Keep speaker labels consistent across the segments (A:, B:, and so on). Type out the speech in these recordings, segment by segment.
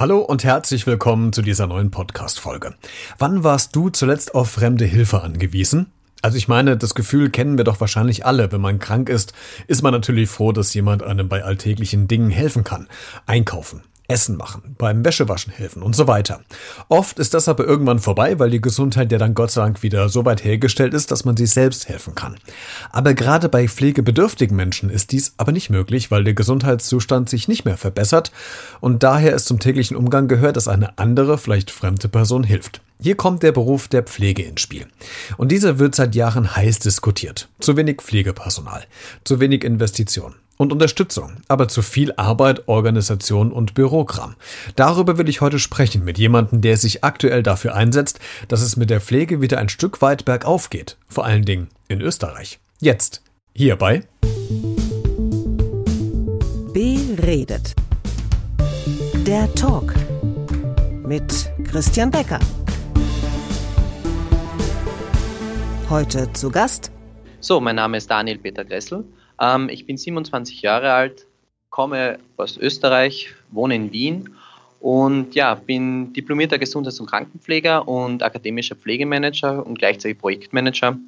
A: Hallo und herzlich willkommen zu dieser neuen Podcast-Folge. Wann warst du zuletzt auf fremde Hilfe angewiesen? Also ich meine, das Gefühl kennen wir doch wahrscheinlich alle. Wenn man krank ist, ist man natürlich froh, dass jemand einem bei alltäglichen Dingen helfen kann. Einkaufen, Essen machen, beim Wäschewaschen helfen und so weiter. Oft ist das aber irgendwann vorbei, weil die Gesundheit ja dann Gott sei Dank wieder so weit hergestellt ist, dass man sich selbst helfen kann. Aber gerade bei pflegebedürftigen Menschen ist dies aber nicht möglich, weil der Gesundheitszustand sich nicht mehr verbessert und daher es zum täglichen Umgang gehört, dass eine andere, vielleicht fremde Person hilft. Hier kommt der Beruf der Pflege ins Spiel. Und dieser wird seit Jahren heiß diskutiert. Zu wenig Pflegepersonal, zu wenig Investitionen und Unterstützung, aber zu viel Arbeit, Organisation und Bürokram. Darüber will ich heute sprechen mit jemandem, der sich aktuell dafür einsetzt, dass es mit der Pflege wieder ein Stück weit bergauf geht, vor allen Dingen in Österreich. Jetzt, hierbei
B: Beredet. Der Talk mit Christian Becker. Heute zu Gast.
C: So, mein Name ist Daniel Peter Gressel. Ähm, ich bin 27 Jahre alt, komme aus Österreich, wohne in Wien und ja, bin diplomierter Gesundheits- und Krankenpfleger und akademischer Pflegemanager und gleichzeitig Projektmanager.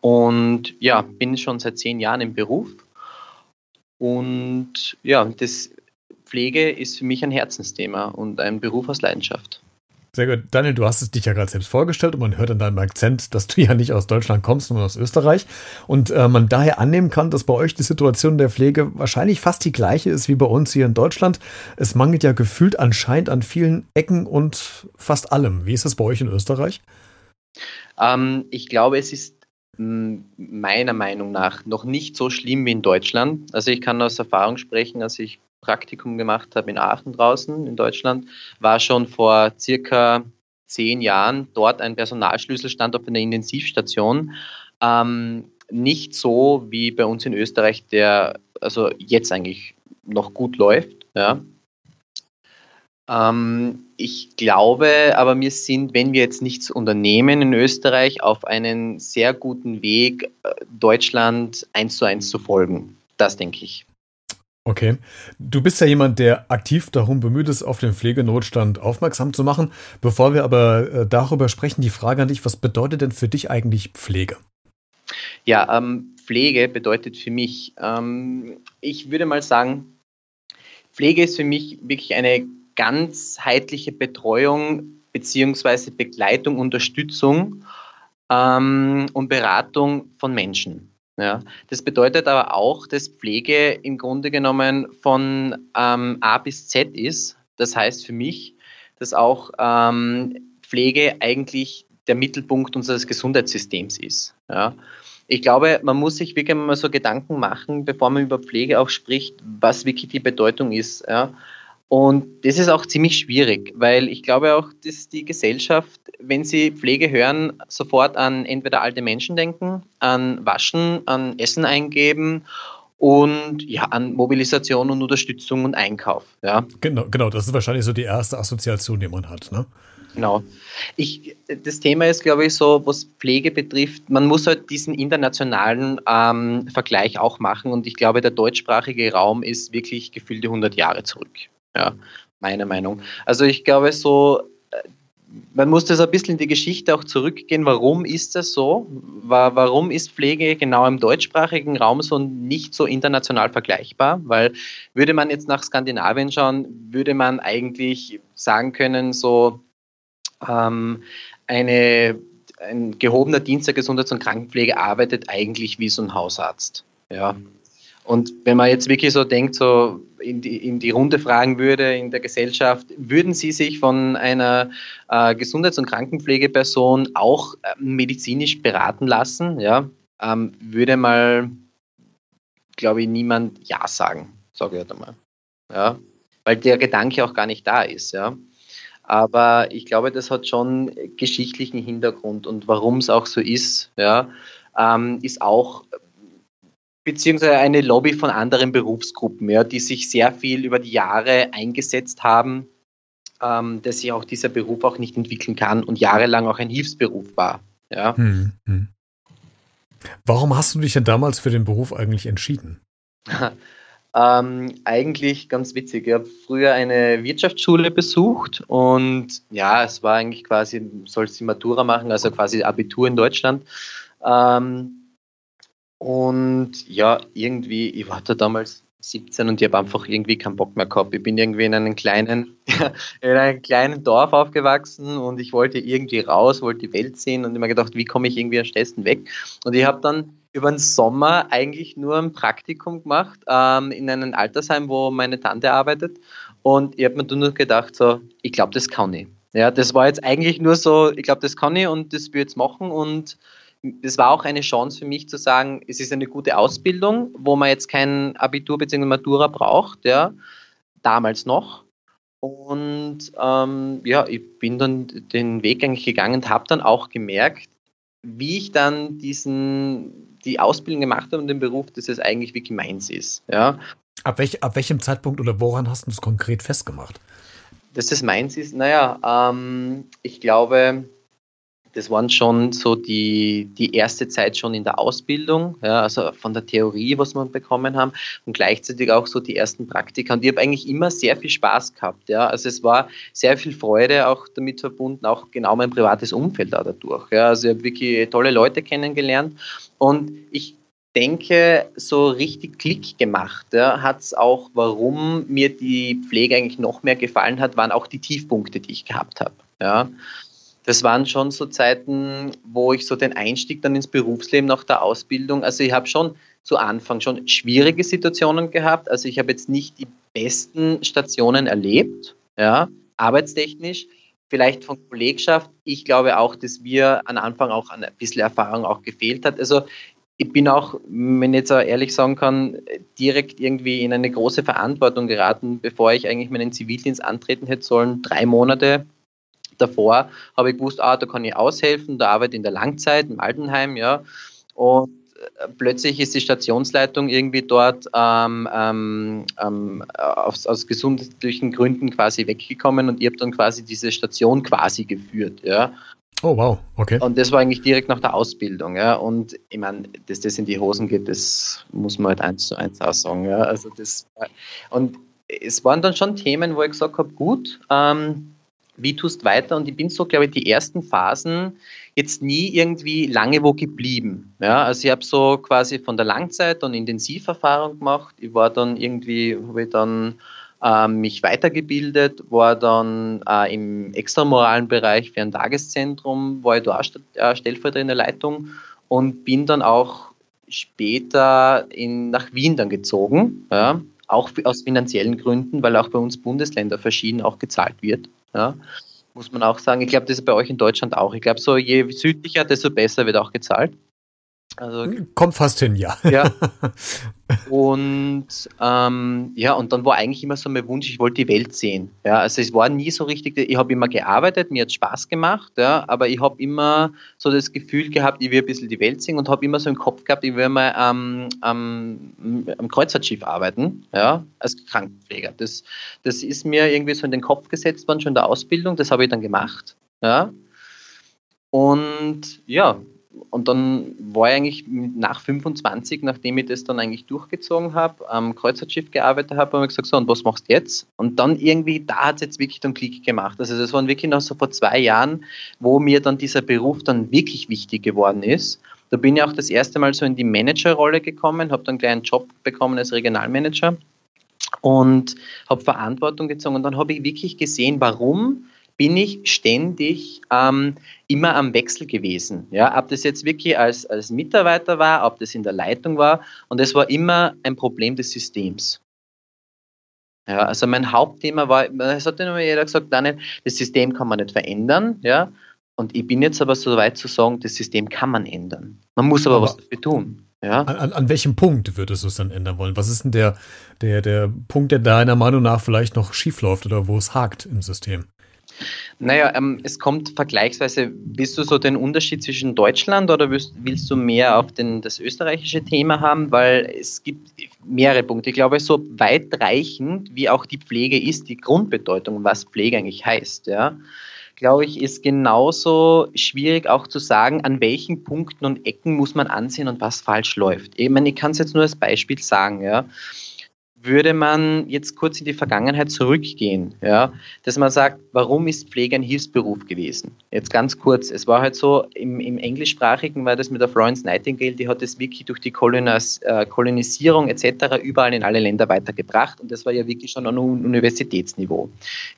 C: Und ja, bin schon seit zehn Jahren im Beruf. Und ja, das Pflege ist für mich ein Herzensthema und ein Beruf aus Leidenschaft.
A: Sehr gut. Daniel, du hast es dich ja gerade selbst vorgestellt und man hört an deinem Akzent, dass du ja nicht aus Deutschland kommst, sondern aus Österreich. Und äh, man daher annehmen kann, dass bei euch die Situation der Pflege wahrscheinlich fast die gleiche ist wie bei uns hier in Deutschland. Es mangelt ja gefühlt anscheinend an vielen Ecken und fast allem. Wie ist das bei euch in Österreich?
C: Ähm, ich glaube, es ist meiner Meinung nach noch nicht so schlimm wie in Deutschland. Also ich kann aus Erfahrung sprechen, als ich Praktikum gemacht habe in Aachen draußen in Deutschland, war schon vor circa zehn Jahren dort ein Personalschlüsselstand auf einer Intensivstation. Ähm, nicht so wie bei uns in Österreich, der also jetzt eigentlich noch gut läuft. Ja. Ähm, ich glaube, aber wir sind, wenn wir jetzt nichts unternehmen in Österreich, auf einen sehr guten Weg, äh, Deutschland eins zu eins zu folgen. Das denke ich.
A: Okay. Du bist ja jemand, der aktiv darum bemüht ist, auf den Pflegenotstand aufmerksam zu machen. Bevor wir aber äh, darüber sprechen, die Frage an dich, was bedeutet denn für dich eigentlich Pflege?
C: Ja, ähm, Pflege bedeutet für mich, ähm, ich würde mal sagen, Pflege ist für mich wirklich eine ganzheitliche Betreuung beziehungsweise Begleitung, Unterstützung ähm, und Beratung von Menschen. Ja, das bedeutet aber auch, dass Pflege im Grunde genommen von ähm, A bis Z ist. Das heißt für mich, dass auch ähm, Pflege eigentlich der Mittelpunkt unseres Gesundheitssystems ist. Ja. Ich glaube, man muss sich wirklich mal so Gedanken machen, bevor man über Pflege auch spricht, was wirklich die Bedeutung ist. Ja. Und das ist auch ziemlich schwierig, weil ich glaube auch, dass die Gesellschaft, wenn sie Pflege hören, sofort an entweder alte Menschen denken, an Waschen, an Essen eingeben und ja, an Mobilisation und Unterstützung und Einkauf. Ja.
A: Genau, genau, das ist wahrscheinlich so die erste Assoziation, die man hat. Ne?
C: Genau. Ich, das Thema ist, glaube ich, so, was Pflege betrifft, man muss halt diesen internationalen ähm, Vergleich auch machen und ich glaube, der deutschsprachige Raum ist wirklich gefühlte 100 Jahre zurück. Ja, meine Meinung. Also ich glaube so, äh, man muss das ein bisschen in die Geschichte auch zurückgehen. Warum ist das so? Warum ist Pflege genau im deutschsprachigen Raum so nicht so international vergleichbar? Weil würde man jetzt nach Skandinavien schauen, würde man eigentlich sagen können, so ähm, eine, ein gehobener Dienst der Gesundheits- und Krankenpflege arbeitet eigentlich wie so ein Hausarzt. Ja, und wenn man jetzt wirklich so denkt, so in die, in die Runde fragen würde in der Gesellschaft, würden Sie sich von einer äh, Gesundheits- und Krankenpflegeperson auch äh, medizinisch beraten lassen? Ja, ähm, würde mal, glaube ich, niemand Ja sagen, sage ich jetzt einmal. Ja, weil der Gedanke auch gar nicht da ist. Ja. Aber ich glaube, das hat schon geschichtlichen Hintergrund und warum es auch so ist, ja, ähm, ist auch beziehungsweise eine Lobby von anderen Berufsgruppen, ja, die sich sehr viel über die Jahre eingesetzt haben, ähm, dass sich auch dieser Beruf auch nicht entwickeln kann und jahrelang auch ein Hilfsberuf war. Ja. Hm, hm.
A: Warum hast du dich denn damals für den Beruf eigentlich entschieden?
C: Ähm, eigentlich ganz witzig. Ich habe früher eine Wirtschaftsschule besucht und ja, es war eigentlich quasi, sollst die Matura machen, also quasi Abitur in Deutschland. Ähm, und ja, irgendwie, ich war da damals 17 und ich habe einfach irgendwie keinen Bock mehr gehabt. Ich bin irgendwie in einem kleinen, in einem kleinen Dorf aufgewachsen und ich wollte irgendwie raus, wollte die Welt sehen und immer gedacht, wie komme ich irgendwie am schnellsten weg? Und ich habe dann über den Sommer eigentlich nur ein Praktikum gemacht ähm, in einem Altersheim, wo meine Tante arbeitet. Und ich habe mir nur gedacht, so, ich glaube, das kann ich. Ja, das war jetzt eigentlich nur so, ich glaube, das kann ich und das will ich jetzt machen. Und das war auch eine Chance für mich zu sagen, es ist eine gute Ausbildung, wo man jetzt kein Abitur bzw. Matura braucht, ja, damals noch. Und ähm, ja, ich bin dann den Weg eigentlich gegangen und habe dann auch gemerkt, wie ich dann diesen, die Ausbildung gemacht habe und den Beruf, dass es eigentlich wirklich meins ist. Ja.
A: Ab, welch, ab welchem Zeitpunkt oder woran hast du es konkret festgemacht?
C: Dass das meins ist, naja, ähm, ich glaube, das waren schon so die, die erste Zeit schon in der Ausbildung, ja, also von der Theorie, was wir bekommen haben und gleichzeitig auch so die ersten Praktika. Und ich habe eigentlich immer sehr viel Spaß gehabt. Ja. Also es war sehr viel Freude auch damit verbunden, auch genau mein privates Umfeld auch dadurch. Ja. Also ich habe wirklich tolle Leute kennengelernt und ich denke, so richtig Klick gemacht ja, hat es auch, warum mir die Pflege eigentlich noch mehr gefallen hat, waren auch die Tiefpunkte, die ich gehabt habe. Ja das waren schon so Zeiten, wo ich so den Einstieg dann ins Berufsleben nach der Ausbildung, also ich habe schon zu Anfang schon schwierige Situationen gehabt. Also ich habe jetzt nicht die besten Stationen erlebt, ja, arbeitstechnisch, vielleicht von Kollegschaft. Ich glaube auch, dass wir am Anfang auch ein bisschen Erfahrung auch gefehlt hat. Also ich bin auch, wenn ich jetzt auch ehrlich sagen kann, direkt irgendwie in eine große Verantwortung geraten, bevor ich eigentlich meinen Zivildienst antreten hätte sollen. Drei Monate davor habe ich gewusst, ah, da kann ich aushelfen, da arbeite ich in der Langzeit im Altenheim, ja. Und äh, plötzlich ist die Stationsleitung irgendwie dort ähm, ähm, ähm, aus, aus, gesundheitlichen Gründen quasi weggekommen und ich habe dann quasi diese Station quasi geführt, ja.
A: Oh wow, okay.
C: Und das war eigentlich direkt nach der Ausbildung, ja. Und ich meine, dass das in die Hosen geht, das muss man halt eins zu eins auch sagen, ja. Also das und es waren dann schon Themen, wo ich gesagt habe, gut, ähm, wie tust weiter? Und ich bin so, glaube ich, die ersten Phasen jetzt nie irgendwie lange wo geblieben. Ja, also ich habe so quasi von der Langzeit- und Intensiverfahrung gemacht. Ich war dann irgendwie, habe ich dann äh, mich weitergebildet, war dann äh, im extramoralen Bereich für ein Tageszentrum, war ich da äh, stellvertretende Leitung und bin dann auch später in, nach Wien dann gezogen. Ja, auch aus finanziellen Gründen, weil auch bei uns Bundesländer verschieden auch gezahlt wird. Ja, muss man auch sagen. Ich glaube, das ist bei euch in Deutschland auch. Ich glaube, so je südlicher, desto besser wird auch gezahlt.
A: Also, Kommt fast hin, ja.
C: Ja. Und ähm, ja, und dann war eigentlich immer so mein Wunsch, ich wollte die Welt sehen. Ja, also es war nie so richtig, ich habe immer gearbeitet, mir hat Spaß gemacht, ja, aber ich habe immer so das Gefühl gehabt, ich will ein bisschen die Welt sehen und habe immer so im Kopf gehabt, ich will mal ähm, am, am Kreuzfahrtschiff arbeiten, ja, als Krankenpfleger. Das, das ist mir irgendwie so in den Kopf gesetzt worden, schon in der Ausbildung, das habe ich dann gemacht. Ja. Und ja, und dann war ich eigentlich nach 25, nachdem ich das dann eigentlich durchgezogen habe, am Kreuzfahrtschiff gearbeitet habe, habe ich gesagt, so, und was machst du jetzt? Und dann irgendwie, da hat es jetzt wirklich dann Klick gemacht. Also das waren wirklich noch so vor zwei Jahren, wo mir dann dieser Beruf dann wirklich wichtig geworden ist. Da bin ich auch das erste Mal so in die Managerrolle gekommen, habe dann gleich einen Job bekommen als Regionalmanager und habe Verantwortung gezogen. Und dann habe ich wirklich gesehen, warum bin ich ständig ähm, immer am Wechsel gewesen. Ja, ob das jetzt wirklich als, als Mitarbeiter war, ob das in der Leitung war. Und es war immer ein Problem des Systems. Ja, also mein Hauptthema war, es hat immer jeder gesagt, Daniel, das System kann man nicht verändern. Ja, und ich bin jetzt aber so weit zu sagen, das System kann man ändern. Man muss aber, aber was dafür tun. Ja.
A: An, an, welchem Punkt würdest du es dann ändern wollen? Was ist denn der, der, der Punkt, der deiner Meinung nach vielleicht noch schief läuft oder wo es hakt im System?
C: Naja, ähm, es kommt vergleichsweise, willst du so den Unterschied zwischen Deutschland oder willst, willst du mehr auf den, das österreichische Thema haben? Weil es gibt mehrere Punkte. Ich glaube, so weitreichend wie auch die Pflege ist, die Grundbedeutung, was Pflege eigentlich heißt, ja, glaube ich, ist genauso schwierig auch zu sagen, an welchen Punkten und Ecken muss man ansehen und was falsch läuft. Ich meine, ich kann es jetzt nur als Beispiel sagen, ja würde man jetzt kurz in die Vergangenheit zurückgehen, ja, dass man sagt, warum ist Pflege ein Hilfsberuf gewesen? Jetzt ganz kurz, es war halt so, im, im Englischsprachigen war das mit der Florence Nightingale, die hat das wirklich durch die Kolonis, äh, Kolonisierung etc. überall in alle Länder weitergebracht und das war ja wirklich schon an Universitätsniveau.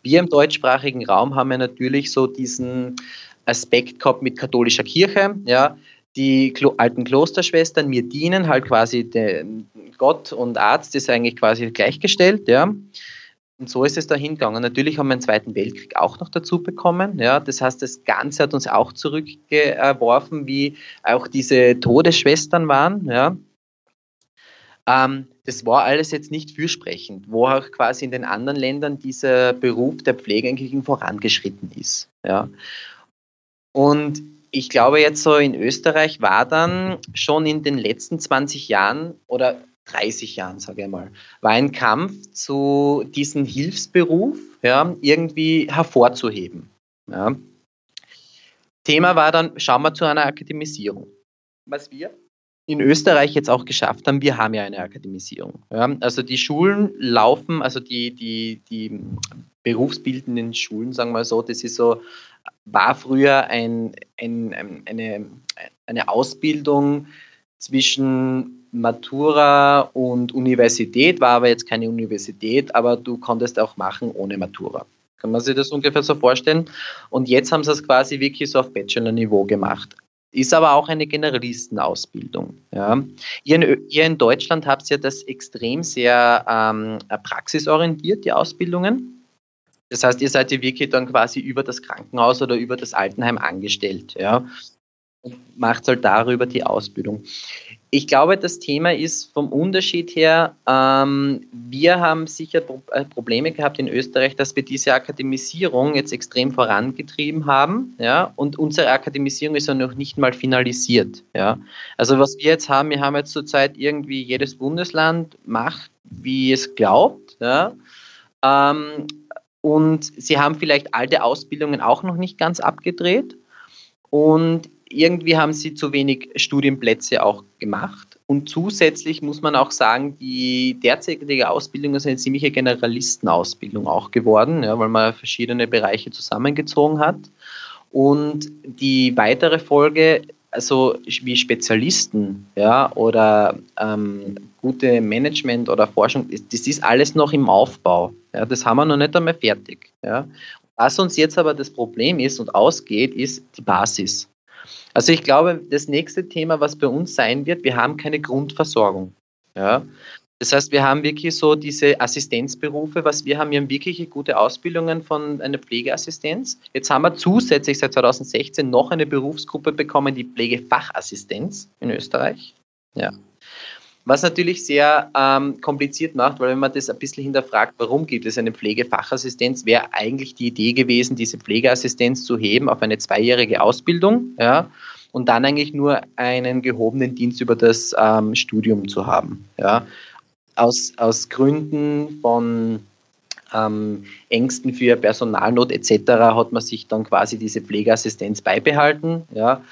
C: Wir im deutschsprachigen Raum haben ja natürlich so diesen Aspekt gehabt mit katholischer Kirche, ja, die alten Klosterschwestern mir dienen, halt quasi den Gott und Arzt ist eigentlich quasi gleichgestellt, ja. Und so ist es da hingegangen. Natürlich haben wir den Zweiten Weltkrieg auch noch dazu bekommen. Ja, das heißt, das Ganze hat uns auch zurückgeworfen, wie auch diese Todesschwestern waren. Ja. Ähm, das war alles jetzt nicht fürsprechend, wo auch quasi in den anderen Ländern dieser Beruf der Pflege eigentlich vorangeschritten ist. Ja. Und ich glaube jetzt so in Österreich war dann schon in den letzten 20 Jahren oder 30 Jahren, sage ich mal, war ein Kampf zu diesem Hilfsberuf ja, irgendwie hervorzuheben. Ja. Thema war dann, schauen wir zu einer Akademisierung. Was wir in Österreich jetzt auch geschafft haben, wir haben ja eine Akademisierung. Ja. Also die Schulen laufen, also die, die, die berufsbildenden Schulen, sagen wir so, das ist so, war früher ein, ein, eine, eine Ausbildung zwischen Matura und Universität, war aber jetzt keine Universität, aber du konntest auch machen ohne Matura. Kann man sich das ungefähr so vorstellen? Und jetzt haben sie es quasi wirklich so auf Bachelor-Niveau gemacht. Ist aber auch eine Generalistenausbildung. Ja. Ihr, in, ihr in Deutschland habt ja das extrem sehr ähm, praxisorientiert, die Ausbildungen. Das heißt, ihr seid ja wirklich dann quasi über das Krankenhaus oder über das Altenheim angestellt. Ja und macht halt darüber die Ausbildung. Ich glaube, das Thema ist vom Unterschied her, ähm, wir haben sicher äh, Probleme gehabt in Österreich, dass wir diese Akademisierung jetzt extrem vorangetrieben haben, ja, und unsere Akademisierung ist ja noch nicht mal finalisiert, ja. Also was wir jetzt haben, wir haben jetzt zurzeit irgendwie jedes Bundesland macht, wie es glaubt, ja. Ähm, und sie haben vielleicht alte Ausbildungen auch noch nicht ganz abgedreht. Und irgendwie haben sie zu wenig Studienplätze auch gemacht. Und zusätzlich muss man auch sagen, die derzeitige Ausbildung ist eine ziemliche Generalistenausbildung auch geworden, ja, weil man verschiedene Bereiche zusammengezogen hat. Und die weitere Folge, also wie Spezialisten ja, oder ähm, gute Management oder Forschung, das ist alles noch im Aufbau. Ja, das haben wir noch nicht einmal fertig. Ja. Was uns jetzt aber das Problem ist und ausgeht, ist die Basis. Also ich glaube, das nächste Thema, was bei uns sein wird, wir haben keine Grundversorgung. Ja? Das heißt, wir haben wirklich so diese Assistenzberufe, was wir haben, wir haben wirklich gute Ausbildungen von einer Pflegeassistenz. Jetzt haben wir zusätzlich seit 2016 noch eine Berufsgruppe bekommen, die Pflegefachassistenz in Österreich. Ja. Was natürlich sehr ähm, kompliziert macht, weil wenn man das ein bisschen hinterfragt, warum gibt es eine Pflegefachassistenz, wäre eigentlich die Idee gewesen, diese Pflegeassistenz zu heben auf eine zweijährige Ausbildung, ja, und dann eigentlich nur einen gehobenen Dienst über das ähm, Studium zu haben, ja. Aus, aus Gründen von ähm, Ängsten für Personalnot etc. hat man sich dann quasi diese Pflegeassistenz beibehalten, ja.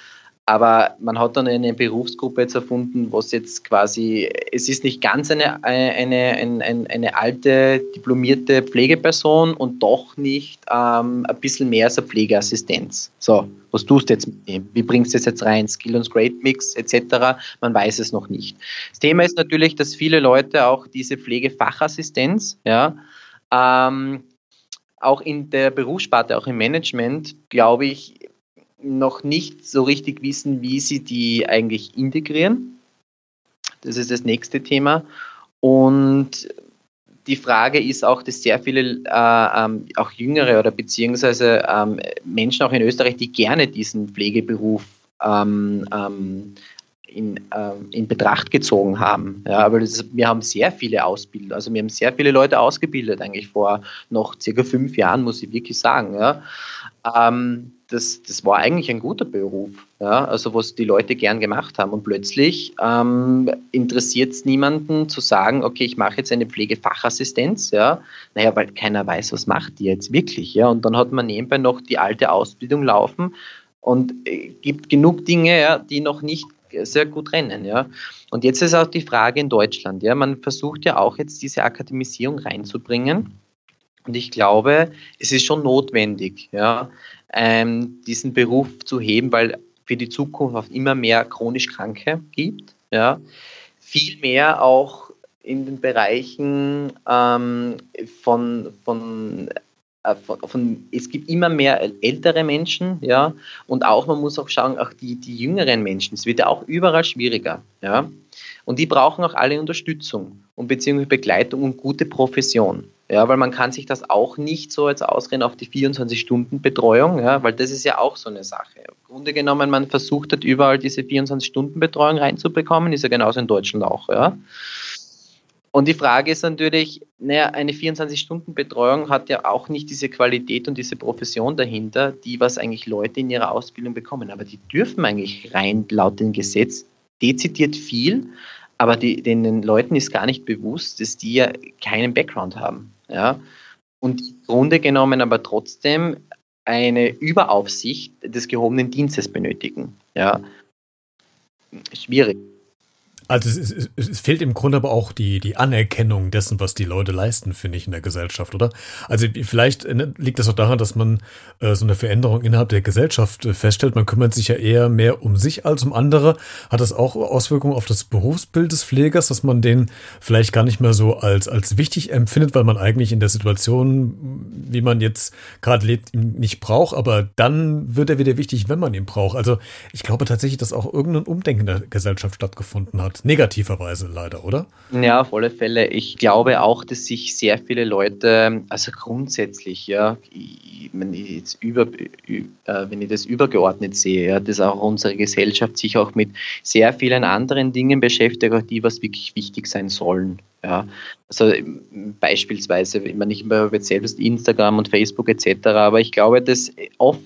C: Aber man hat dann eine Berufsgruppe jetzt erfunden, was jetzt quasi, es ist nicht ganz eine, eine, eine, eine alte diplomierte Pflegeperson und doch nicht ähm, ein bisschen mehr als eine Pflegeassistenz. So, was tust du jetzt mit dem? Wie bringst du das jetzt rein? Skill und Grade Mix etc. Man weiß es noch nicht. Das Thema ist natürlich, dass viele Leute auch diese Pflegefachassistenz, ja, ähm, auch in der Berufssparte, auch im Management, glaube ich, noch nicht so richtig wissen, wie sie die eigentlich integrieren. Das ist das nächste Thema. Und die Frage ist auch, dass sehr viele, äh, ähm, auch Jüngere oder beziehungsweise ähm, Menschen auch in Österreich, die gerne diesen Pflegeberuf ähm, ähm in, äh, in Betracht gezogen haben. Ja, aber das, wir haben sehr viele Ausbilder, also wir haben sehr viele Leute ausgebildet, eigentlich vor noch circa fünf Jahren, muss ich wirklich sagen. Ja. Ähm, das, das war eigentlich ein guter Beruf, ja, also was die Leute gern gemacht haben. Und plötzlich ähm, interessiert es niemanden zu sagen, okay, ich mache jetzt eine Pflegefachassistenz, ja, naja, weil keiner weiß, was macht die jetzt wirklich, ja. Und dann hat man nebenbei noch die alte Ausbildung laufen und äh, gibt genug Dinge, ja, die noch nicht sehr gut rennen, ja. Und jetzt ist auch die Frage in Deutschland, ja, man versucht ja auch jetzt diese Akademisierung reinzubringen. Und ich glaube, es ist schon notwendig, ja, ähm, diesen Beruf zu heben, weil für die Zukunft auch immer mehr chronisch Kranke gibt, ja. Viel mehr auch in den Bereichen ähm, von, von von, von, es gibt immer mehr ältere Menschen, ja, und auch, man muss auch schauen, auch die, die jüngeren Menschen, es wird ja auch überall schwieriger, ja, und die brauchen auch alle Unterstützung und beziehungsweise Begleitung und gute Profession, ja, weil man kann sich das auch nicht so jetzt ausreden auf die 24-Stunden-Betreuung, ja, weil das ist ja auch so eine Sache. Im Grunde genommen, man versucht hat überall diese 24-Stunden-Betreuung reinzubekommen, ist ja genauso in Deutschland auch, ja. Und die Frage ist natürlich, naja, eine 24-Stunden-Betreuung hat ja auch nicht diese Qualität und diese Profession dahinter, die was eigentlich Leute in ihrer Ausbildung bekommen. Aber die dürfen eigentlich rein laut dem Gesetz dezidiert viel, aber die, den Leuten ist gar nicht bewusst, dass die ja keinen Background haben. Ja? Und im Grunde genommen aber trotzdem eine Überaufsicht des gehobenen Dienstes benötigen. Ja? Schwierig.
A: Also es, es, es, fehlt im Grunde aber auch die, die Anerkennung dessen, was die Leute leisten, finde ich, in der Gesellschaft, oder? Also vielleicht äh, liegt das auch daran, dass man äh, so eine Veränderung innerhalb der Gesellschaft äh, feststellt. Man kümmert sich ja eher mehr um sich als um andere. Hat das auch Auswirkungen auf das Berufsbild des Pflegers, dass man den vielleicht gar nicht mehr so als, als wichtig empfindet, weil man eigentlich in der Situation, wie man jetzt gerade lebt, ihn nicht braucht, aber dann wird er wieder wichtig, wenn man ihn braucht. Also ich glaube tatsächlich, dass auch irgendein Umdenken in der Gesellschaft stattgefunden hat hat. Negativerweise leider, oder?
C: Ja, auf alle Fälle. Ich glaube auch, dass sich sehr viele Leute, also grundsätzlich, ja, wenn ich, jetzt über, äh, wenn ich das übergeordnet sehe, ja, dass auch unsere Gesellschaft sich auch mit sehr vielen anderen Dingen beschäftigt, die was wirklich wichtig sein sollen. Ja, also beispielsweise, ich meine, ich habe jetzt selbst Instagram und Facebook etc., aber ich glaube, dass oft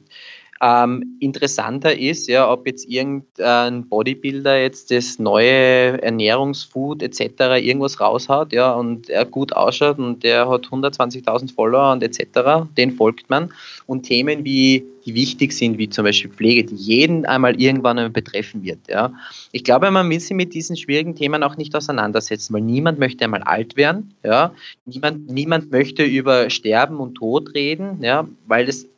C: ähm, interessanter ist, ja, ob jetzt irgendein Bodybuilder jetzt das neue Ernährungsfood etc. irgendwas raushaut, ja, und er gut ausschaut und der hat 120.000 Follower und etc., den folgt man. Und Themen, wie, die wichtig sind, wie zum Beispiel Pflege, die jeden einmal irgendwann betreffen wird, ja. Ich glaube, man will sich mit diesen schwierigen Themen auch nicht auseinandersetzen, weil niemand möchte einmal alt werden, ja. Niemand, niemand möchte über Sterben und Tod reden, ja, weil das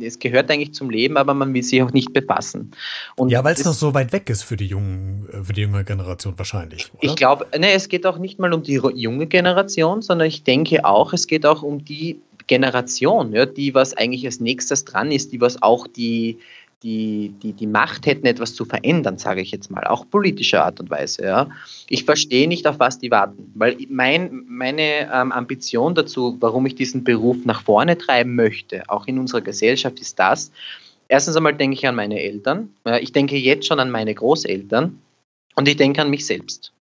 C: es gehört eigentlich zum Leben, aber man will sich auch nicht befassen.
A: Und ja, weil es noch so weit weg ist für die jungen, für die junge Generation wahrscheinlich.
C: Oder? Ich glaube, ne, es geht auch nicht mal um die junge Generation, sondern ich denke auch, es geht auch um die Generation, ja, die was eigentlich als nächstes dran ist, die was auch die die, die, die Macht hätten, etwas zu verändern, sage ich jetzt mal, auch politischer Art und Weise. Ja. Ich verstehe nicht, auf was die warten, weil mein, meine ähm, Ambition dazu, warum ich diesen Beruf nach vorne treiben möchte, auch in unserer Gesellschaft, ist das. Erstens einmal denke ich an meine Eltern, ich denke jetzt schon an meine Großeltern und ich denke an mich selbst.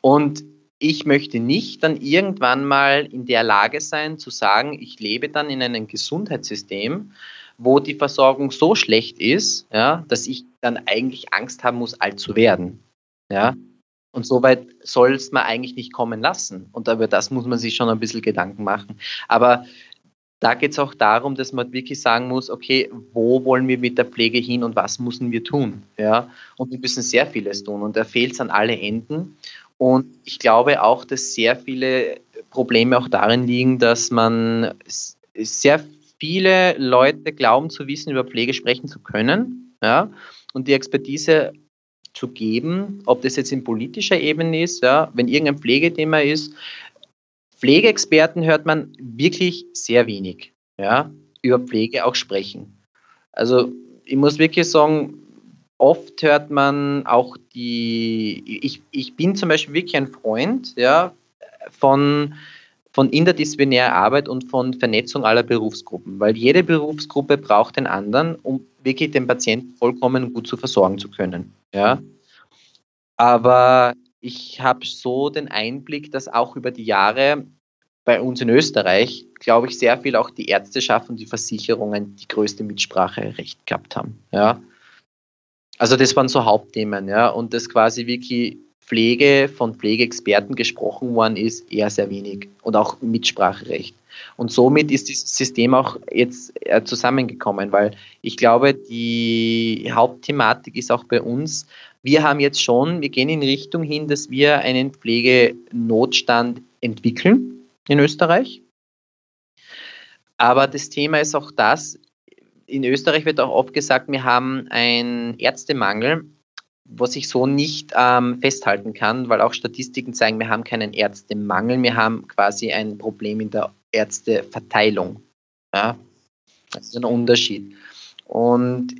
C: Und ich möchte nicht dann irgendwann mal in der Lage sein zu sagen, ich lebe dann in einem Gesundheitssystem, wo die Versorgung so schlecht ist, ja, dass ich dann eigentlich Angst haben muss, alt zu werden. Ja. Und so weit soll es man eigentlich nicht kommen lassen. Und über das muss man sich schon ein bisschen Gedanken machen. Aber da geht es auch darum, dass man wirklich sagen muss, okay, wo wollen wir mit der Pflege hin und was müssen wir tun? Ja? Und wir müssen sehr vieles tun und da fehlt es an alle Enden. Und ich glaube auch, dass sehr viele Probleme auch darin liegen, dass man sehr viele Leute glauben zu wissen, über Pflege sprechen zu können, ja, und die Expertise zu geben, ob das jetzt in politischer Ebene ist, ja, wenn irgendein Pflegethema ist. Pflegeexperten hört man wirklich sehr wenig, ja, über Pflege auch sprechen. Also ich muss wirklich sagen, oft hört man auch die, ich, ich bin zum Beispiel wirklich ein Freund, ja, von von interdisziplinärer Arbeit und von Vernetzung aller Berufsgruppen, weil jede Berufsgruppe braucht den anderen, um wirklich den Patienten vollkommen gut zu versorgen zu können. Ja? Aber ich habe so den Einblick, dass auch über die Jahre bei uns in Österreich, glaube ich, sehr viel auch die Ärzteschaft und die Versicherungen die größte Mitspracherecht gehabt haben. Ja? Also das waren so Hauptthemen, ja, und das quasi wirklich Pflege von Pflegeexperten gesprochen worden ist, eher sehr wenig und auch Mitspracherecht. Und somit ist dieses System auch jetzt zusammengekommen, weil ich glaube, die Hauptthematik ist auch bei uns, Wir haben jetzt schon, wir gehen in Richtung hin, dass wir einen Pflegenotstand entwickeln in Österreich. Aber das Thema ist auch das, in Österreich wird auch oft gesagt, wir haben einen Ärztemangel, was ich so nicht ähm, festhalten kann, weil auch Statistiken zeigen, wir haben keinen Ärztemangel, wir haben quasi ein Problem in der Ärzteverteilung. Ja? Das ist ein Unterschied. Und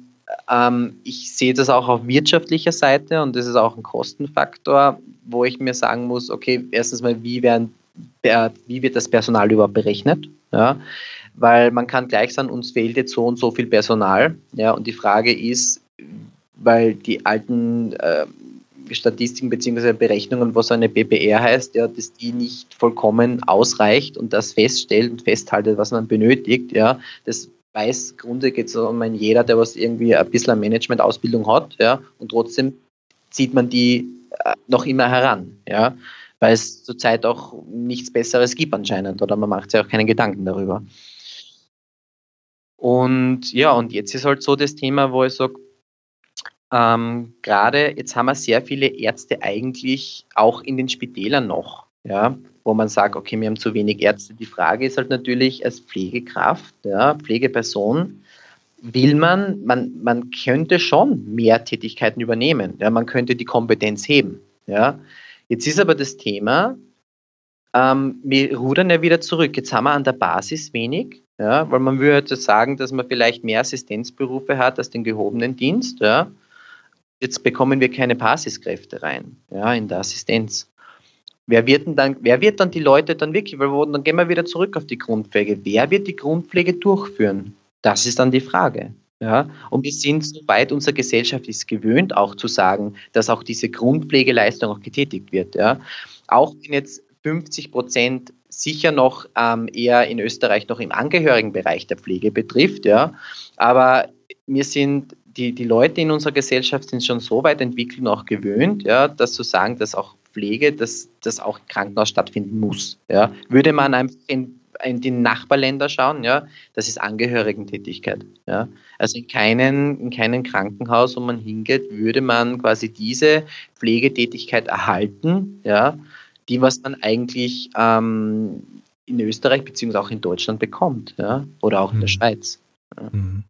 C: ähm, ich sehe das auch auf wirtschaftlicher Seite und das ist auch ein Kostenfaktor, wo ich mir sagen muss, okay, erstens mal, wie, werden, wie wird das Personal überhaupt berechnet? Ja? Weil man kann gleich sagen, uns fehlt jetzt so und so viel Personal. Ja? Und die Frage ist, weil die alten äh, Statistiken bzw. Berechnungen, was eine BPR heißt, ja, dass die nicht vollkommen ausreicht und das feststellt und festhaltet, was man benötigt. Ja, das weiß, Grunde geht es um jeder, der was irgendwie ein bisschen Management-Ausbildung hat, ja, und trotzdem zieht man die äh, noch immer heran, ja, weil es zurzeit auch nichts Besseres gibt anscheinend oder man macht sich auch keine Gedanken darüber. Und ja, und jetzt ist halt so das Thema, wo ich sage, ähm, gerade jetzt haben wir sehr viele Ärzte eigentlich auch in den Spitälern noch, ja, wo man sagt, okay, wir haben zu wenig Ärzte. Die Frage ist halt natürlich als Pflegekraft, ja, Pflegeperson, will man, man, man könnte schon mehr Tätigkeiten übernehmen, ja, man könnte die Kompetenz heben, ja. Jetzt ist aber das Thema, ähm, wir rudern ja wieder zurück. Jetzt haben wir an der Basis wenig, ja, weil man würde sagen, dass man vielleicht mehr Assistenzberufe hat als den gehobenen Dienst, ja jetzt bekommen wir keine Basiskräfte rein, ja, in der Assistenz. Wer wird denn dann, wer wird dann die Leute dann wirklich, weil dann gehen wir wieder zurück auf die Grundpflege. Wer wird die Grundpflege durchführen? Das ist dann die Frage. Ja, und wir sind so weit, unsere Gesellschaft ist gewöhnt, auch zu sagen, dass auch diese Grundpflegeleistung auch getätigt wird. Ja. Auch wenn jetzt 50 Prozent sicher noch ähm, eher in Österreich noch im Angehörigenbereich der Pflege betrifft, ja, aber wir sind die, die Leute in unserer Gesellschaft sind schon so weit entwickelt und auch gewöhnt, ja, dass zu sagen, dass auch Pflege, dass das auch im Krankenhaus stattfinden muss. Ja. Würde man einfach in, in die Nachbarländer schauen, ja, das ist Angehörigentätigkeit. Ja. Also in keinem in keinen Krankenhaus, wo man hingeht, würde man quasi diese Pflegetätigkeit erhalten, ja, die, was man eigentlich ähm, in Österreich beziehungsweise auch in Deutschland bekommt, ja, oder auch in der mhm. Schweiz. Ja. Mhm.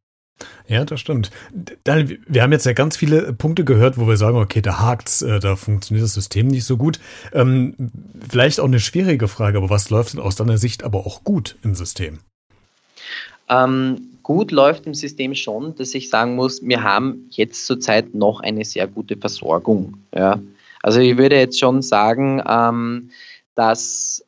A: Ja, das stimmt. Wir haben jetzt ja ganz viele Punkte gehört, wo wir sagen, okay, da hakt's, äh, da funktioniert das System nicht so gut. Ähm, vielleicht auch eine schwierige Frage, aber was läuft denn aus deiner Sicht aber auch gut im System?
C: Ähm, gut läuft im System schon, dass ich sagen muss, wir haben jetzt zurzeit noch eine sehr gute Versorgung. Ja. Also ich würde jetzt schon sagen, ähm, dass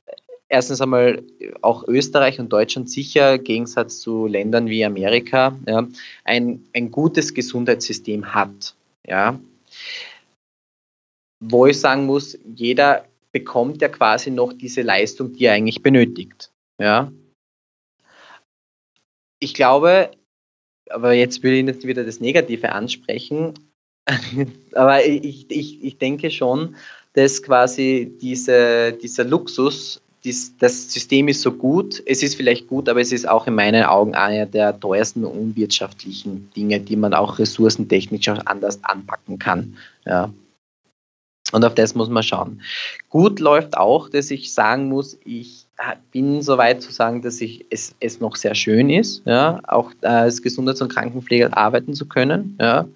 C: erstens einmal auch Österreich und Deutschland sicher, im Gegensatz zu Ländern wie Amerika, ja, ein, ein gutes Gesundheitssystem hat. Ja. Wo ich sagen muss, jeder bekommt ja quasi noch diese Leistung, die er eigentlich benötigt. Ja. Ich glaube, aber jetzt will ich nicht wieder das Negative ansprechen, aber ich, ich, ich denke schon, dass quasi diese, dieser Luxus dies, das System ist so gut, es ist vielleicht gut, aber es ist auch in meinen Augen einer der teuersten unwirtschaftlichen Dinge, die man auch ressourcentechnisch auch anders anpacken kann. Ja. Und auf das muss man schauen. Gut läuft auch, dass ich sagen muss, ich bin so weit zu sagen, dass ich es, es noch sehr schön ist, ja, auch als Gesundheits- und Krankenpfleger arbeiten zu können. Ja.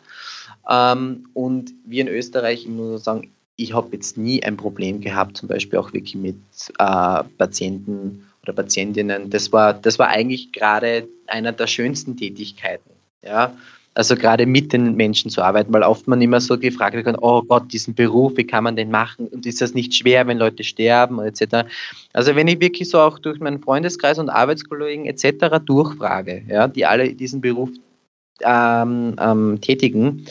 C: Ähm, und wir in Österreich, ich muss sagen, ich habe jetzt nie ein Problem gehabt, zum Beispiel auch wirklich mit äh, Patienten oder Patientinnen. Das war, das war eigentlich gerade einer der schönsten Tätigkeiten. Ja? Also gerade mit den Menschen zu arbeiten, weil oft man immer so gefragt wird, oh Gott, diesen Beruf, wie kann man den machen? Und ist das nicht schwer, wenn Leute sterben etc. Also wenn ich wirklich so auch durch meinen Freundeskreis und Arbeitskollegen etc. durchfrage, ja, die alle diesen Beruf ähm, ähm, tätigen,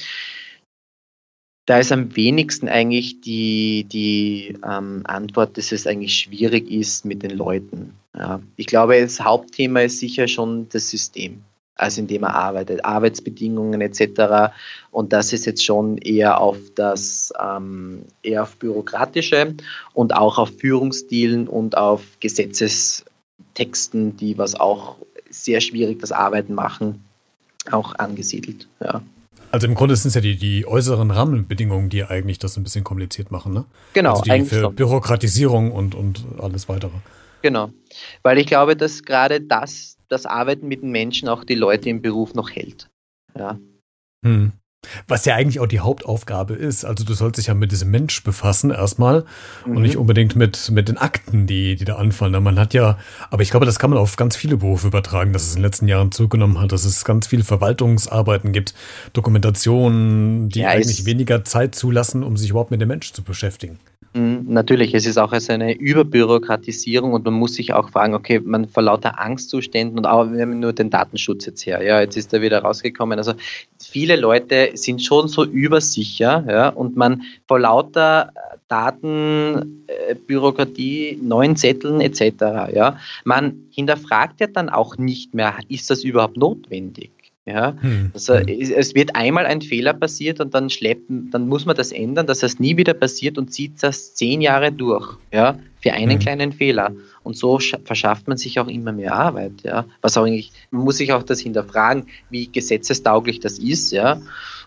C: da ist am wenigsten eigentlich die, die ähm, Antwort, dass es eigentlich schwierig ist mit den Leuten. Ja. Ich glaube, das Hauptthema ist sicher schon das System, also in dem er arbeitet, Arbeitsbedingungen etc. Und das ist jetzt schon eher auf das, ähm, eher auf bürokratische und auch auf Führungsstilen und auf Gesetzestexten, die was auch sehr schwierig das Arbeiten machen, auch angesiedelt. Ja.
A: Also im Grunde sind es ja die, die äußeren Rahmenbedingungen, die eigentlich das ein bisschen kompliziert machen, ne?
C: Genau.
A: Also die für schon. Bürokratisierung und, und alles weitere.
C: Genau. Weil ich glaube, dass gerade das, das Arbeiten mit den Menschen auch die Leute im Beruf noch hält. Ja.
A: Hm. Was ja eigentlich auch die Hauptaufgabe ist. Also du sollst dich ja mit diesem Mensch befassen erstmal mhm. und nicht unbedingt mit, mit den Akten, die, die da anfallen. Man hat ja, aber ich glaube, das kann man auf ganz viele Berufe übertragen, dass es in den letzten Jahren zugenommen hat, dass es ganz viele Verwaltungsarbeiten gibt, Dokumentationen, die ja, eigentlich weniger Zeit zulassen, um sich überhaupt mit dem Mensch zu beschäftigen.
C: Mhm, natürlich, es ist auch also eine Überbürokratisierung und man muss sich auch fragen, okay, man vor lauter Angstzuständen und auch, wir haben nur den Datenschutz jetzt her, ja, jetzt ist er wieder rausgekommen. Also viele Leute sind schon so übersicher, ja, und man vor lauter Datenbürokratie, äh, neuen Zetteln etc., ja, man hinterfragt ja dann auch nicht mehr, ist das überhaupt notwendig? Ja, hm. also es wird einmal ein Fehler passiert und dann schleppen, dann muss man das ändern, dass das nie wieder passiert und zieht das zehn Jahre durch, ja, für einen hm. kleinen Fehler. Und so verschafft man sich auch immer mehr Arbeit, ja. Was auch eigentlich, man muss sich auch das hinterfragen, wie gesetzestauglich das ist, ja,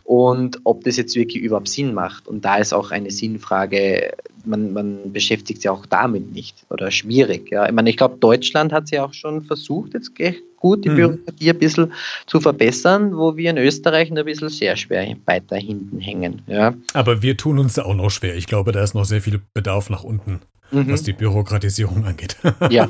C: und ob das jetzt wirklich überhaupt Sinn macht. Und da ist auch eine Sinnfrage, man, man beschäftigt sich auch damit nicht oder schwierig, ja. Ich meine, ich glaube, Deutschland hat sie auch schon versucht, jetzt gut, die hm. Bürokratie ein bisschen zu verbessern, wo wir in Österreich ein bisschen sehr schwer weiter hinten hängen. Ja.
A: Aber wir tun uns da auch noch schwer. Ich glaube, da ist noch sehr viel Bedarf nach unten mhm. was die Bürokratisierung angeht.
C: Ja.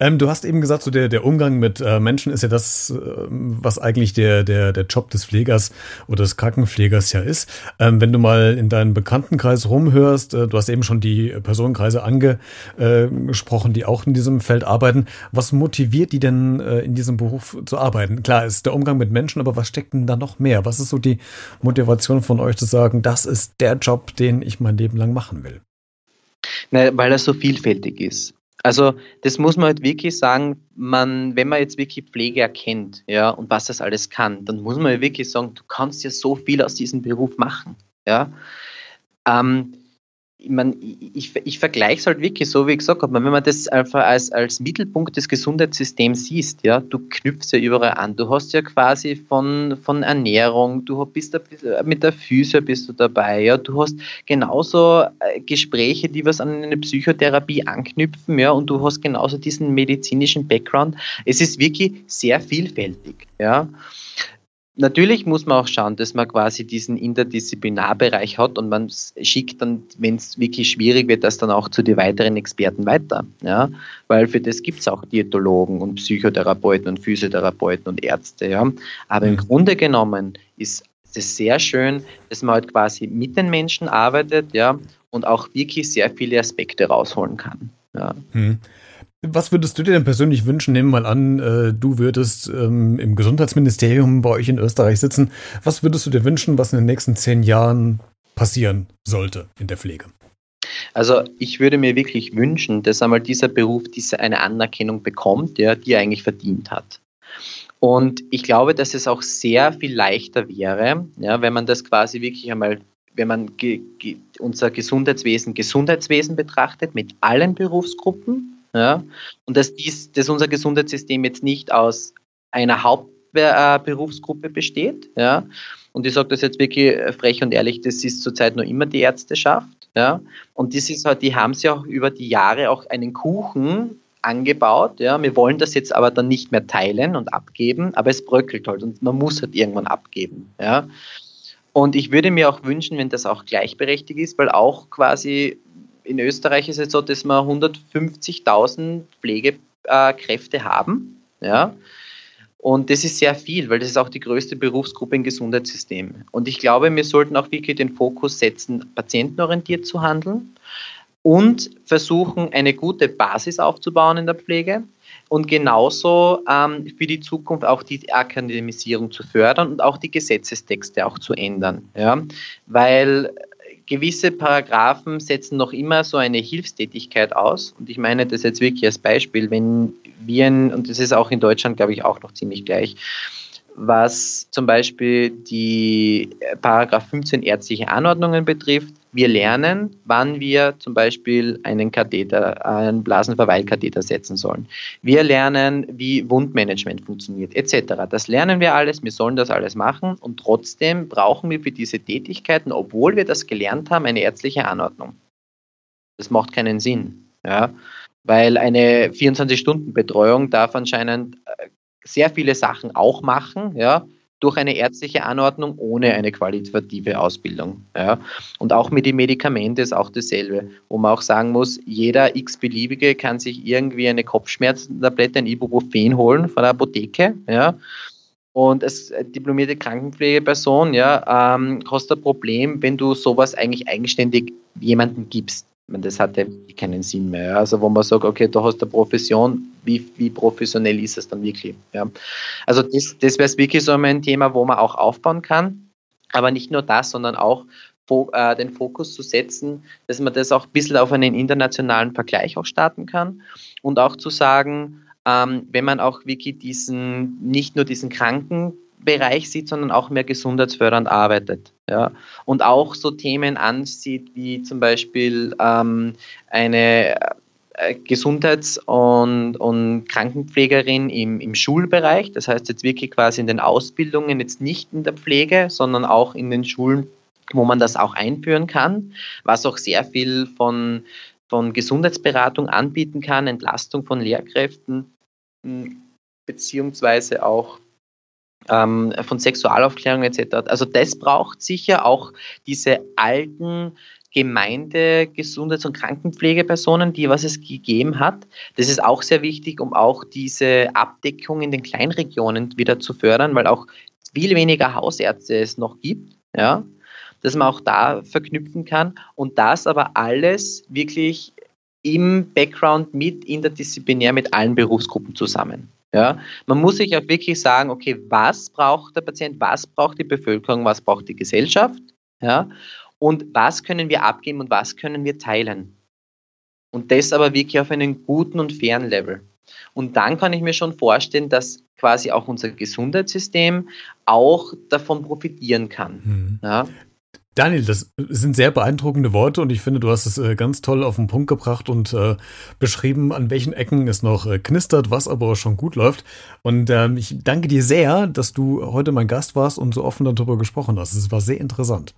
A: ähm, du hast eben gesagt, so der, der Umgang mit äh, Menschen ist ja das, äh, was eigentlich der, der, der Job des Pflegers oder des Krankenpflegers ja ist. Ähm, wenn du mal in deinen Bekanntenkreis rumhörst, äh, du hast eben schon die Personenkreise angesprochen, die auch in diesem Feld arbeiten. Was motiviert die denn äh, in diesem Beruf zu arbeiten? Klar, ist der Umgang mit Menschen, aber was steckt denn da noch mehr? Was ist so die Motivation von euch zu sagen, das ist der Job, den ich mein Leben lang machen will?
C: Na, weil er so vielfältig ist. Also das muss man halt wirklich sagen, man, wenn man jetzt wirklich Pflege erkennt, ja, und was das alles kann, dann muss man ja wirklich sagen, du kannst ja so viel aus diesem Beruf machen, ja. Ähm, ich, mein, ich, ich vergleiche es halt wirklich so, wie ich gesagt habe, wenn man das einfach als, als Mittelpunkt des Gesundheitssystems siehst, ja, du knüpfst ja überall an. Du hast ja quasi von, von Ernährung, du bist mit der Physio bist du dabei, ja, du hast genauso äh, Gespräche, die was an eine Psychotherapie anknüpfen, ja, und du hast genauso diesen medizinischen Background. Es ist wirklich sehr vielfältig, ja. Natürlich muss man auch schauen, dass man quasi diesen Interdisziplinarbereich hat und man schickt dann, wenn es wirklich schwierig wird, das dann auch zu den weiteren Experten weiter. Ja? Weil für das gibt es auch Diätologen und Psychotherapeuten und Physiotherapeuten und Ärzte. Ja? Aber im mhm. Grunde genommen ist es sehr schön, dass man halt quasi mit den Menschen arbeitet ja? und auch wirklich sehr viele Aspekte rausholen kann. Ja.
A: Hm. Was würdest du dir denn persönlich wünschen? Nehmen wir mal an, äh, du würdest ähm, im Gesundheitsministerium bei euch in Österreich sitzen. Was würdest du dir wünschen, was in den nächsten zehn Jahren passieren sollte in der Pflege?
C: Also ich würde mir wirklich wünschen, dass einmal dieser Beruf diese eine Anerkennung bekommt, ja, die er eigentlich verdient hat. Und ich glaube, dass es auch sehr viel leichter wäre, ja, wenn man das quasi wirklich einmal, wenn man ge ge unser Gesundheitswesen Gesundheitswesen betrachtet mit allen Berufsgruppen, ja? Und dass, dies, dass unser Gesundheitssystem jetzt nicht aus einer Hauptberufsgruppe besteht. Ja? Und ich sage das jetzt wirklich frech und ehrlich, das ist zurzeit nur immer die Ärzteschaft. Ja? Und das ist halt, die haben sie auch über die Jahre auch einen Kuchen angebaut. Ja? Wir wollen das jetzt aber dann nicht mehr teilen und abgeben, aber es bröckelt halt und man muss halt irgendwann abgeben. Ja? Und ich würde mir auch wünschen, wenn das auch gleichberechtigt ist, weil auch quasi in Österreich ist es so, dass wir 150.000 Pflegekräfte haben. Ja? Und das ist sehr viel, weil das ist auch die größte Berufsgruppe im Gesundheitssystem. Und ich glaube, wir sollten auch wirklich den Fokus setzen, patientenorientiert zu handeln und versuchen, eine gute Basis aufzubauen in der Pflege und genauso ähm, für die Zukunft auch die Akademisierung zu fördern und auch die Gesetzestexte auch zu ändern. Ja? Weil gewisse Paragraphen setzen noch immer so eine Hilfstätigkeit aus. Und ich meine das jetzt wirklich als Beispiel, wenn wir, und das ist auch in Deutschland, glaube ich, auch noch ziemlich gleich, was zum Beispiel die Paragraph 15 ärztliche Anordnungen betrifft, Wir lernen, wann wir zum Beispiel einen Katheter, einen Blasenverweilkatheter setzen sollen. Wir lernen, wie Wundmanagement funktioniert, etc. Das lernen wir alles, wir sollen das alles machen und trotzdem brauchen wir für diese Tätigkeiten, obwohl wir das gelernt haben, eine ärztliche Anordnung. Das macht keinen Sinn. Ja? Weil eine 24-Stunden-Betreuung darf anscheinend äh, sehr viele Sachen auch machen, ja, durch eine ärztliche Anordnung ohne eine qualitative Ausbildung. Ja. Und auch mit den Medikamenten ist auch dasselbe, wo man auch sagen muss, jeder x-beliebige kann sich irgendwie eine Kopfschmerztablette, ein Ibuprofen holen von der Apotheke. Ja. Und als diplomierte Krankenpflegeperson ja, ähm, hast du ein Problem, wenn du sowas eigentlich eigenständig jemandem gibst. Das hat ja keinen Sinn mehr. Also wo man sagt, okay, du hast eine Profession, wie, wie professionell ist es dann wirklich? Ja? Also das, das wäre wirklich so ein Thema, wo man auch aufbauen kann. Aber nicht nur das, sondern auch äh, den Fokus zu setzen, dass man das auch ein bisschen auf einen internationalen Vergleich auch starten kann und auch zu sagen, ähm, wenn man auch wirklich diesen, nicht nur diesen Kranken Bereich sieht, sondern auch mehr gesundheitsfördernd arbeitet. Ja? Und auch so Themen ansieht, wie zum Beispiel ähm, eine äh, Gesundheits- und, und Krankenpflegerin im, im Schulbereich, das heißt jetzt wirklich quasi in den Ausbildungen, jetzt nicht in der Pflege, sondern auch in den Schulen, wo man das auch einführen kann, was auch sehr viel von, von Gesundheitsberatung anbieten kann, Entlastung von Lehrkräften, beziehungsweise auch ähm, von Sexualaufklärung etc. Also das braucht sicher auch diese alten Gemeinde, Gesundheits- und Krankenpflegepersonen, die was es gegeben hat. Das ist auch sehr wichtig, um auch diese Abdeckung in den Kleinregionen wieder zu fördern, weil auch viel weniger Hausärzte es noch gibt, ja, dass man auch da verknüpfen kann und das aber alles wirklich im Background mit interdisziplinär mit allen Berufsgruppen zusammen. Ja, man muss sich auch wirklich sagen, okay, was braucht der Patient, was braucht die Bevölkerung, was braucht die Gesellschaft, ja, und was können wir abgeben und was können wir teilen. Und das aber wirklich auf einem guten und fairen Level. Und dann kann ich mir schon vorstellen, dass quasi auch unser Gesundheitssystem auch davon profitieren kann. Mhm. Ja.
A: Daniel, das sind sehr beeindruckende Worte und ich finde, du hast es äh, ganz toll auf den Punkt gebracht und äh, beschrieben, an welchen Ecken es noch äh, knistert, was aber schon gut läuft. Und ähm, ich danke dir sehr, dass du heute mein Gast warst und so offen darüber gesprochen hast. Es war sehr interessant.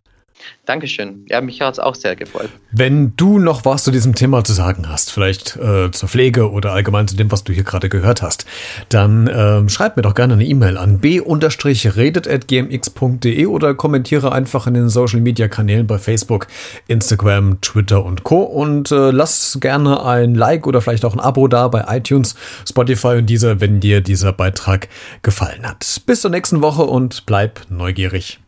C: Dankeschön. Ja, mich hat es auch sehr gefreut.
A: Wenn du noch was zu diesem Thema zu sagen hast, vielleicht äh, zur Pflege oder allgemein zu dem, was du hier gerade gehört hast, dann äh, schreib mir doch gerne eine E-Mail an b-redet.gmx.de oder kommentiere einfach in den Social Media Kanälen bei Facebook, Instagram, Twitter und Co. Und äh, lass gerne ein Like oder vielleicht auch ein Abo da bei iTunes, Spotify und dieser, wenn dir dieser Beitrag gefallen hat. Bis zur nächsten Woche und bleib neugierig.